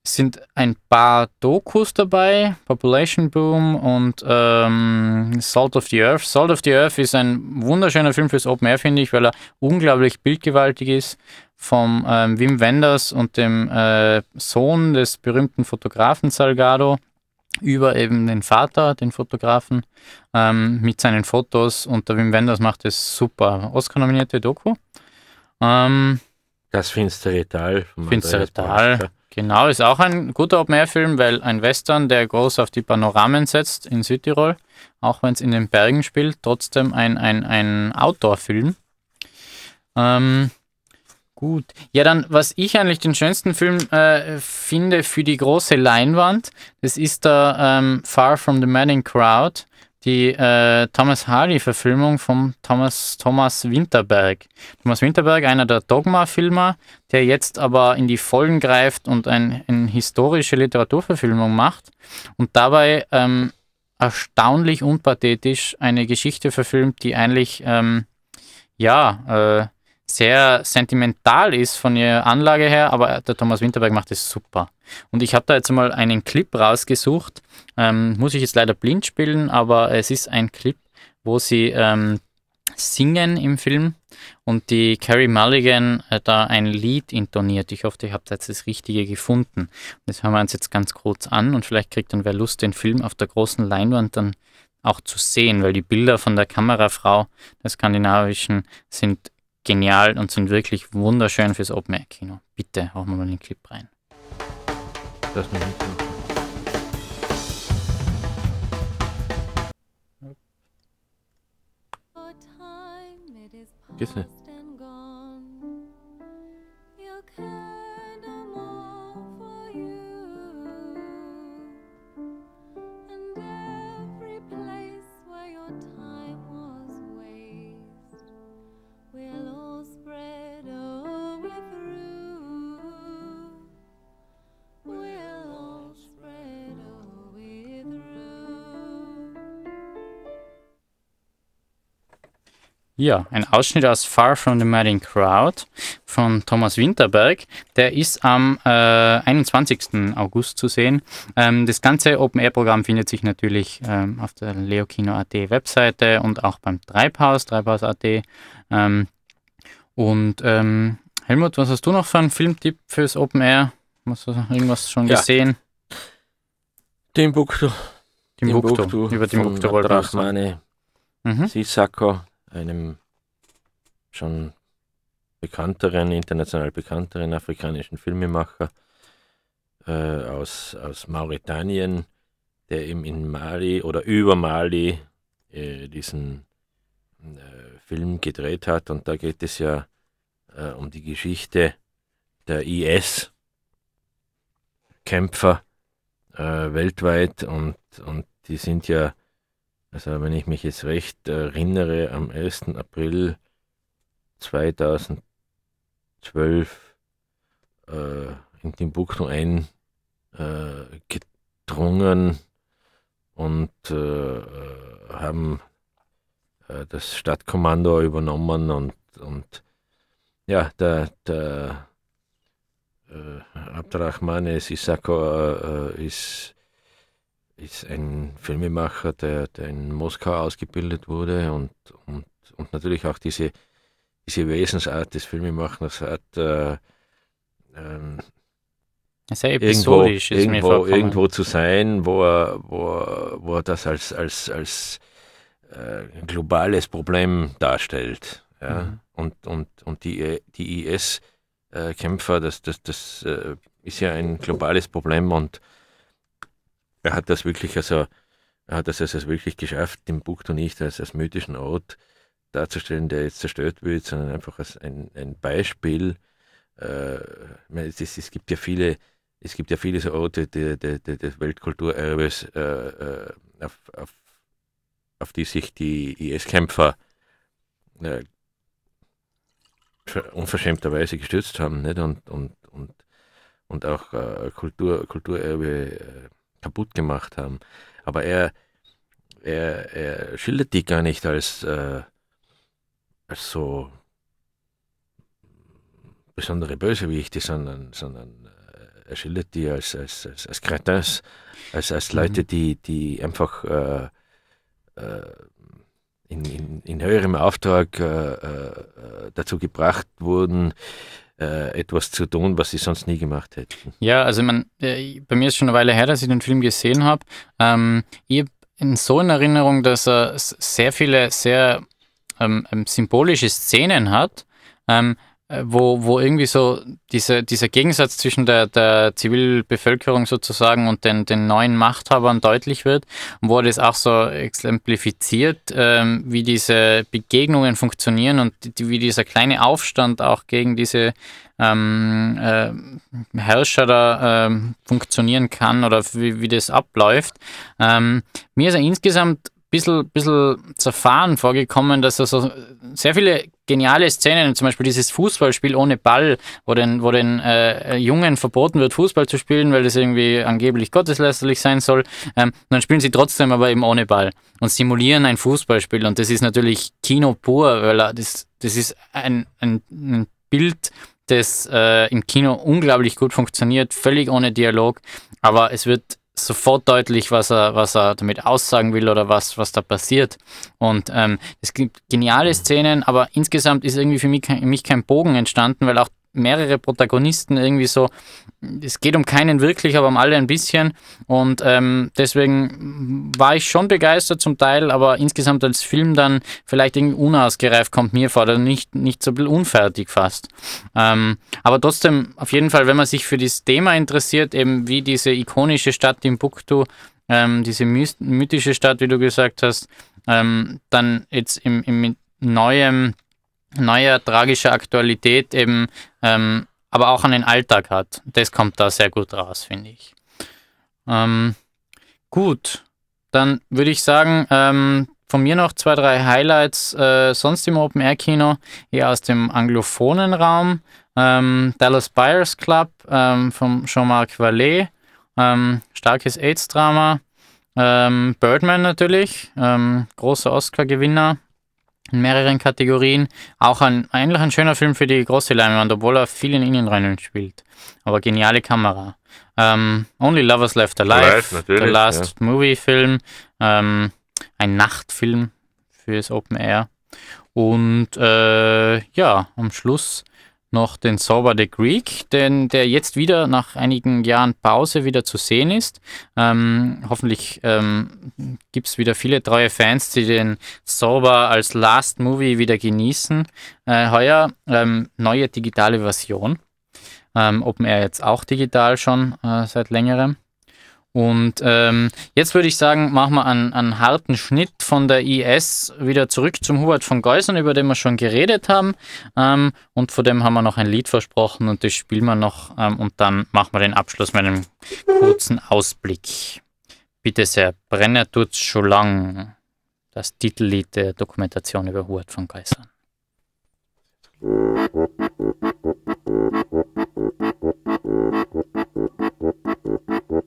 es sind ein paar Dokus dabei, Population Boom und ähm, Salt of the Earth. Salt of the Earth ist ein wunderschöner Film fürs Open Air, finde ich, weil er unglaublich bildgewaltig ist. Vom ähm, Wim Wenders und dem äh, Sohn des berühmten Fotografen Salgado über eben den Vater, den Fotografen, ähm, mit seinen Fotos. Und der Wim Wenders macht es super. Oscar-nominierte Doku. Ähm, das finstere Tal. Finstere Tal. Genau, ist auch ein guter Open-Air-Film, weil ein Western, der groß auf die Panoramen setzt in Südtirol, auch wenn es in den Bergen spielt, trotzdem ein, ein, ein Outdoor-Film. Ähm, gut. Ja, dann, was ich eigentlich den schönsten Film äh, finde für die große Leinwand, das ist der ähm, Far from the Madding Crowd die äh, Thomas Hardy-Verfilmung von Thomas, Thomas Winterberg. Thomas Winterberg, einer der Dogma-Filmer, der jetzt aber in die Vollen greift und ein, eine historische Literaturverfilmung macht und dabei ähm, erstaunlich unpathetisch eine Geschichte verfilmt, die eigentlich ähm, ja äh, sehr sentimental ist von ihrer Anlage her, aber der Thomas Winterberg macht es super. Und ich habe da jetzt mal einen Clip rausgesucht. Ähm, muss ich jetzt leider blind spielen, aber es ist ein Clip, wo sie ähm, singen im Film und die Carrie Mulligan äh, da ein Lied intoniert. Ich hoffe, ihr habt jetzt das Richtige gefunden. Das hören wir uns jetzt ganz kurz an und vielleicht kriegt dann wer Lust, den Film auf der großen Leinwand dann auch zu sehen, weil die Bilder von der Kamerafrau der skandinavischen sind genial und sind wirklich wunderschön fürs Open Air Kino. Bitte, hauen wir mal den Clip rein. Das mir nicht Geht's nicht? Ja, ein Ausschnitt aus Far From the Madding Crowd von Thomas Winterberg. Der ist am äh, 21. August zu sehen. Ähm, das ganze Open-Air-Programm findet sich natürlich ähm, auf der leokino.at Webseite und auch beim Treibhaus, treibhaus.at. Ähm, und ähm, Helmut, was hast du noch für einen Filmtipp fürs Open Air? Hast du irgendwas schon Ja. gesehen? Timbuktu. Timbuktu. Über Timbuktu wollte ich sagen. Rahmane Mhm. Sisako, einem schon bekannteren, international bekannteren afrikanischen Filmemacher äh, aus, aus Mauretanien, der eben in Mali oder über Mali äh, diesen äh, Film gedreht hat. Und da geht es ja äh, um die Geschichte der IS-Kämpfer äh, weltweit und, und die sind ja also wenn ich mich jetzt recht erinnere, am 1. April 2012 äh, in Timbuktu eingedrungen äh, und äh, äh, haben äh, das Stadtkommando übernommen und, und ja, der, der äh, Abdurrahmane Sissako äh, äh, ist ist ein Filmemacher, der, der in Moskau ausgebildet wurde und, und, und natürlich auch diese, diese Wesensart des Filmemachers hat. Äh, ähm, Sehr irgendwo, episodisch irgendwo, vorgekommen. irgendwo zu sein, wo er, wo er, wo er das als, als, als äh, globales Problem darstellt. Ja? Mhm. Und, und, und die, die IS-Kämpfer, das, das, das äh, ist ja ein globales Problem und er hat das wirklich, also, er hat das also wirklich geschafft, Timbuktu nicht als, als mythischen Ort darzustellen, der jetzt zerstört wird, sondern einfach als ein, ein Beispiel. Äh, meine, es, es, gibt ja viele, es gibt ja viele so Orte des Weltkulturerbes, äh, äh, auf, auf, auf die sich die IS-Kämpfer äh, ver- unverschämterweise gestürzt haben, nicht? Und, und, und, und auch äh, Kultur, Kulturerbe äh, kaputt gemacht haben. Aber er, er, er schildert die gar nicht als, äh, als so besondere Bösewichte, sondern, sondern äh, er schildert die als, als, als, als Crétins, als, als Leute, die, die einfach äh, äh, in, in, in höherem Auftrag äh, äh, dazu gebracht wurden, äh, etwas zu tun, was sie sonst nie gemacht hätten. Ja, also man, äh, bei mir ist schon eine Weile her, dass ich den Film gesehen habe. Ähm, ich habe in so in Erinnerung, dass er sehr viele sehr ähm, ähm, symbolische Szenen hat, ähm, äh, wo, wo irgendwie so diese, dieser Gegensatz zwischen der, der Zivilbevölkerung sozusagen und den, den neuen Machthabern deutlich wird und wo das auch so exemplifiziert, ähm, wie diese Begegnungen funktionieren und die, wie dieser kleine Aufstand auch gegen diese ähm, äh, Herrscher da ähm, funktionieren kann oder wie, wie das abläuft. Ähm, mir ist er insgesamt bisschen, bisschen zerfahren vorgekommen, dass er so sehr viele geniale Szenen, zum Beispiel dieses Fußballspiel ohne Ball, wo den, wo den äh, Jungen verboten wird, Fußball zu spielen, weil das irgendwie angeblich gotteslästerlich sein soll. Ähm, dann spielen sie trotzdem aber eben ohne Ball und simulieren ein Fußballspiel. Und das ist natürlich Kino pur, weil das, das ist ein, ein, ein Bild, das äh, im Kino unglaublich gut funktioniert, völlig ohne Dialog, aber es wird sofort deutlich, was er, was er damit aussagen will oder was, was da passiert. Und ähm, es gibt geniale Szenen, aber insgesamt ist irgendwie für mich kein, mich kein Bogen entstanden, weil auch mehrere Protagonisten irgendwie so, es geht um keinen wirklich, aber um alle ein bisschen. Und ähm, deswegen war ich schon begeistert zum Teil, aber insgesamt als Film dann vielleicht irgendwie unausgereift kommt mir vor, oder nicht, nicht so unfertig fast. Ähm, aber trotzdem, auf jeden Fall, wenn man sich für das Thema interessiert, eben wie diese ikonische Stadt Timbuktu, ähm, diese mythische Stadt, wie du gesagt hast, ähm, dann jetzt im, im neuem, neuer tragischer Aktualität eben, ähm, aber auch an den Alltag hat. Das kommt da sehr gut raus, finde ich. Ähm, gut, dann würde ich sagen, ähm, von mir noch zwei, drei Highlights äh, sonst im Open Air Kino, eher aus dem anglophonen Raum. Ähm, Dallas Buyers Club ähm, von Jean-Marc Vallée, ähm, starkes AIDS-Drama. Ähm, Birdman natürlich, großer Oscar-Gewinner. In mehreren Kategorien. Auch ein, eigentlich ein schöner Film für die große Leinwand, obwohl er viel in Innenräumen spielt. Aber geniale Kamera. Ähm, Only Lovers Left Alive, Alive, der Last Movie Film, ähm, ein Nachtfilm fürs Open Air. Und äh, ja, am Schluss noch den Sober the Greek, den, der jetzt wieder nach einigen Jahren Pause wieder zu sehen ist. Ähm, hoffentlich ähm, gibt es wieder viele treue Fans, die den Sober als Last Movie wieder genießen. Äh, heuer ähm, neue digitale Version. Ähm, Open Air jetzt auch digital schon äh, seit längerem. Und ähm, jetzt würde ich sagen, machen wir einen, einen, harten Schnitt von der IS wieder zurück zum Hubert von Geusern, über den wir schon geredet haben. Ähm, und vor dem haben wir noch ein Lied versprochen und das spielen wir noch. Ähm, und dann machen wir den Abschluss mit einem kurzen Ausblick. Bitte sehr, Brenner tut's schon lang. Das Titellied der Dokumentation über Hubert von Geusern. (laughs)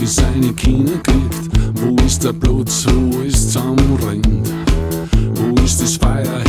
wie seine Kinder kriegt. Wo ist der Platz, wo ist zusammenrennt? Wo ist das Feuer,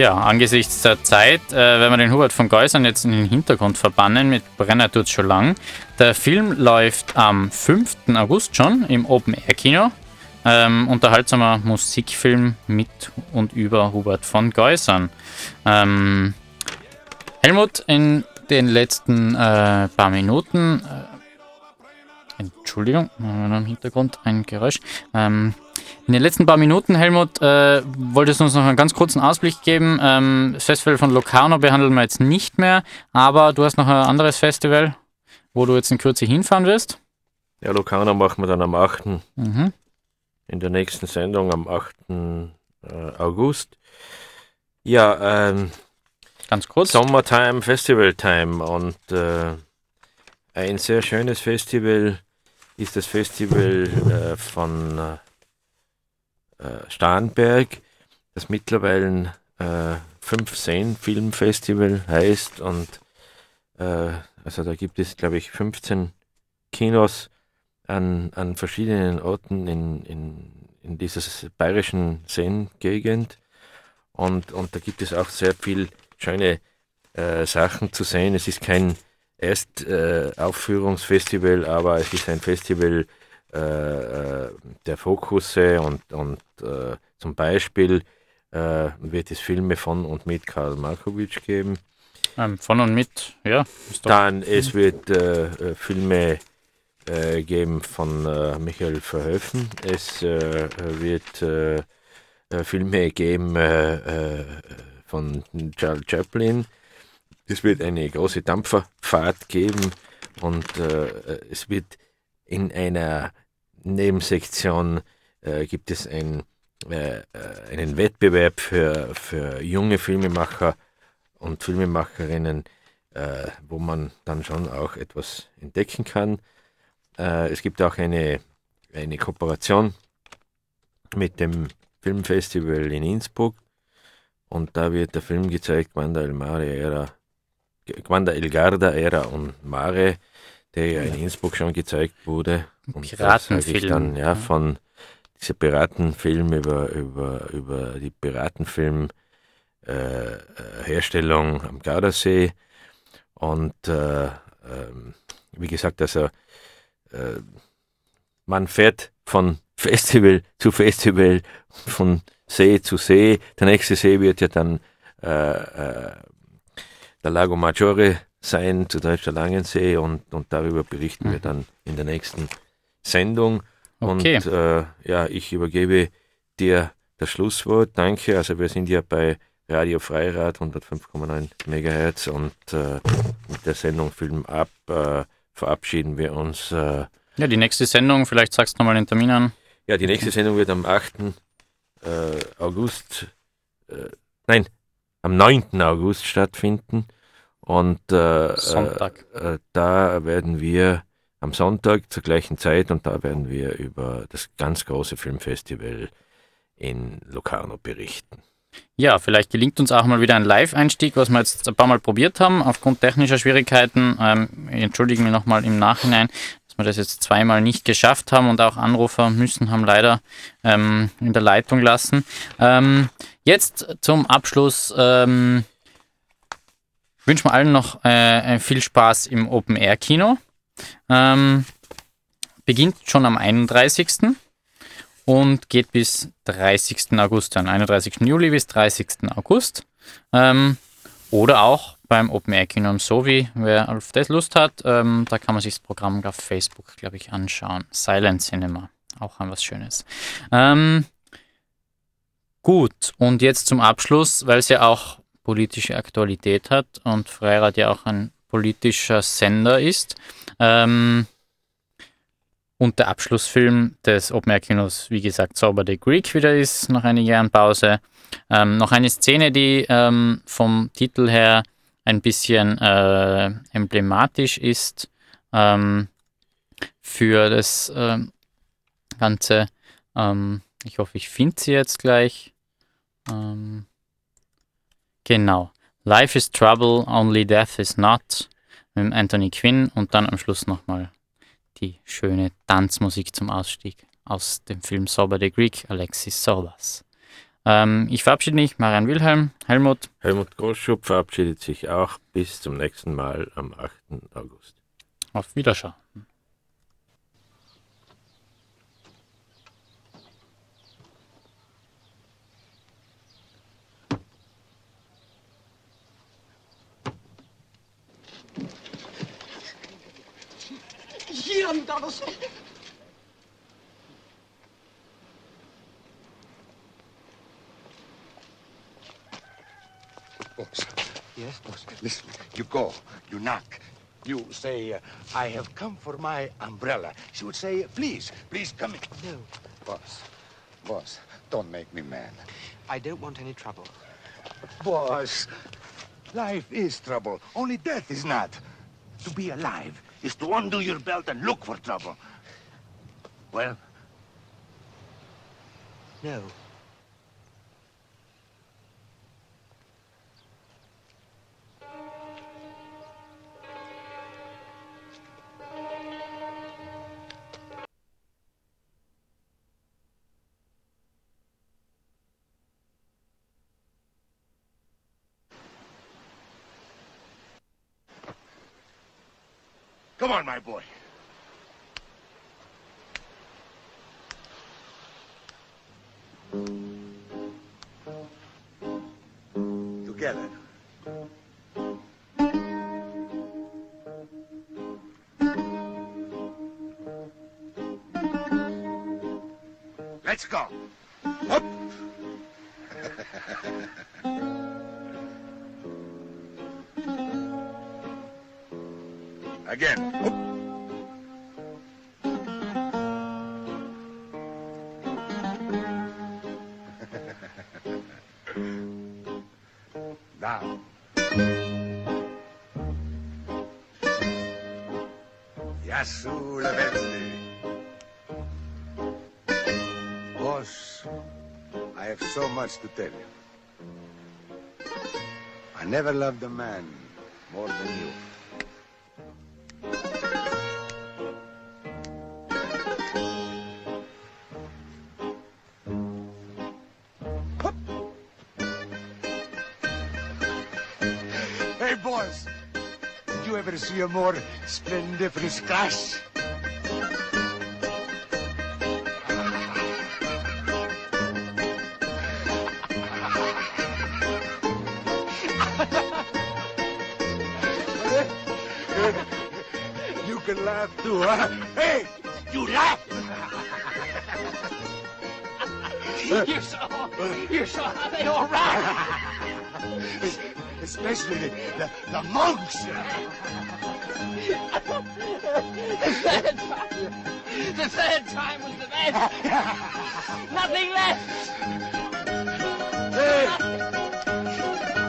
Ja, angesichts der Zeit, äh, wenn wir den Hubert von Geusern jetzt in den Hintergrund verbannen, mit Brenner tut's schon lang. Der Film läuft am 5. August schon im Open-Air-Kino. Ähm, unterhaltsamer Musikfilm mit und über Hubert von Geusern. Ähm, Helmut, in den letzten äh, paar Minuten, äh, Entschuldigung, im Hintergrund ein Geräusch. Ähm, in den letzten paar Minuten, Helmut, äh, wolltest du uns noch einen ganz kurzen Ausblick geben. Ähm, das Festival von Locarno behandeln wir jetzt nicht mehr, aber du hast noch ein anderes Festival, wo du jetzt in Kürze hinfahren wirst. Ja, Locarno machen wir dann am 8. Mhm. in der nächsten Sendung am 8. äh, August. Ja, ähm, Ganz kurz. Summertime, Festival Time und äh, ein sehr schönes Festival ist das Festival äh, von äh, Starnberg, das mittlerweile äh, 15 Filmfestival heißt und äh, also da gibt es glaube ich 15 Kinos an, an verschiedenen Orten in, in, in dieser bayerischen Seengegend und, und da gibt es auch sehr viel schöne äh, Sachen zu sehen. Es ist kein Erstaufführungsfestival, äh, Aufführungsfestival, aber es ist ein Festival äh, äh, der Fokusse und, und äh, zum Beispiel äh, wird es Filme von und mit Karl Markovic geben. Ähm, von und mit, ja. Dann es wird äh, äh, Filme äh, geben von äh, Michael Verhoeven. Es äh, wird äh, äh, Filme geben äh, äh, von Charles Chaplin. Es wird eine große Dampferfahrt geben und äh, es wird in einer Nebensektion äh, gibt es ein, äh, äh, einen Wettbewerb für, für junge Filmemacher und Filmemacherinnen, äh, wo man dann schon auch etwas entdecken kann. Äh, es gibt auch eine, eine Kooperation mit dem Filmfestival in Innsbruck und da wird der Film gezeigt, Quando el el Garda era und Mare, der ja in Innsbruck schon gezeigt wurde. Und Piratenfilm, Dann, ja, von dieser Piratenfilm über, über, über die Piratenfilm äh, äh, am Gardasee. Und äh, ähm, wie gesagt, also äh, man fährt von Festival zu Festival, von See zu See. Der nächste See wird ja dann äh, äh, der Lago Maggiore sein, zu der Langensee, und, und darüber berichten wir dann in der nächsten Sendung. Okay. Und äh, ja, ich übergebe dir das Schlusswort. Danke. Also wir sind ja bei Radio Freirad 105,9 MHz und äh, mit der Sendung Film ab äh, verabschieden wir uns. Äh, ja, die nächste Sendung, vielleicht sagst du nochmal den Termin an. ja, die nächste Sendung wird am 8. Äh, August, äh, nein, am 9. August stattfinden. Und äh. Äh, äh, da werden wir am Sonntag zur gleichen Zeit und da werden wir über das ganz große Filmfestival in Locarno berichten. Ja, vielleicht gelingt uns auch mal wieder ein Live-Einstieg, was wir jetzt ein paar Mal probiert haben, aufgrund technischer Schwierigkeiten. Ähm, entschuldigen wir nochmal im Nachhinein, dass wir das jetzt zweimal nicht geschafft haben und auch Anrufer müssen haben leider ähm, in der Leitung lassen. Ähm, jetzt zum Abschluss ähm, wünschen wir allen noch äh, viel Spaß im Open-Air-Kino. Ähm, beginnt schon am 31 und geht bis 30. August an. 31. Juli bis 30. August. Ähm, oder auch beim Open Air Kino im Sovi, wer auf das Lust hat, ähm, da kann man sich das Programm auf Facebook, glaube ich, anschauen. Silent Cinema, auch ein was Schönes. Ähm, gut, und jetzt zum Abschluss, weil es ja auch politische Aktualität hat und Freirad ja auch ein politischer Sender ist. Ähm, und der Abschlussfilm des Open Air Kinos, wie gesagt, Sober the Greek wieder ist, nach einigen Jahren Pause. Ähm, noch eine Szene, die ähm, vom Titel her ein bisschen äh, emblematisch ist ähm, für das ähm, Ganze. Ähm, ich hoffe, ich finde sie jetzt gleich. Ähm, genau. Life is Trouble, Only Death is Not mit Anthony Quinn und dann am Schluss nochmal die schöne Tanzmusik zum Ausstieg aus dem Film Sober the Greek, Alexis Solas. Ähm, ich verabschiede mich, Marian Wilhelm, Helmut. Helmut Großschub verabschiedet sich auch bis zum nächsten Mal am 8. August. Auf Wiederschauen. Boss. Yes, boss. Listen, you go, you knock. You say, uh, I have come for my umbrella. She would say, please, please come in. No, Boss, boss, don't make me mad. I don't want any trouble. Boss, life is trouble. Only death is not. To be alive is to undo your belt and look for trouble. Well, No. Come on, my boy. Together. Let's go. Up. (laughs) Again. (laughs) Down. Yasu Leventi. Boss, I have so much to tell you. I never loved a man more than you. You ever see a more splendiferous crash? (laughs) you can laugh too, huh? Hey, you laugh! (laughs) You're so, you're so, they all right. (laughs) Especially the, the, the monks. The third time was the best. (laughs) Nothing left. Hey,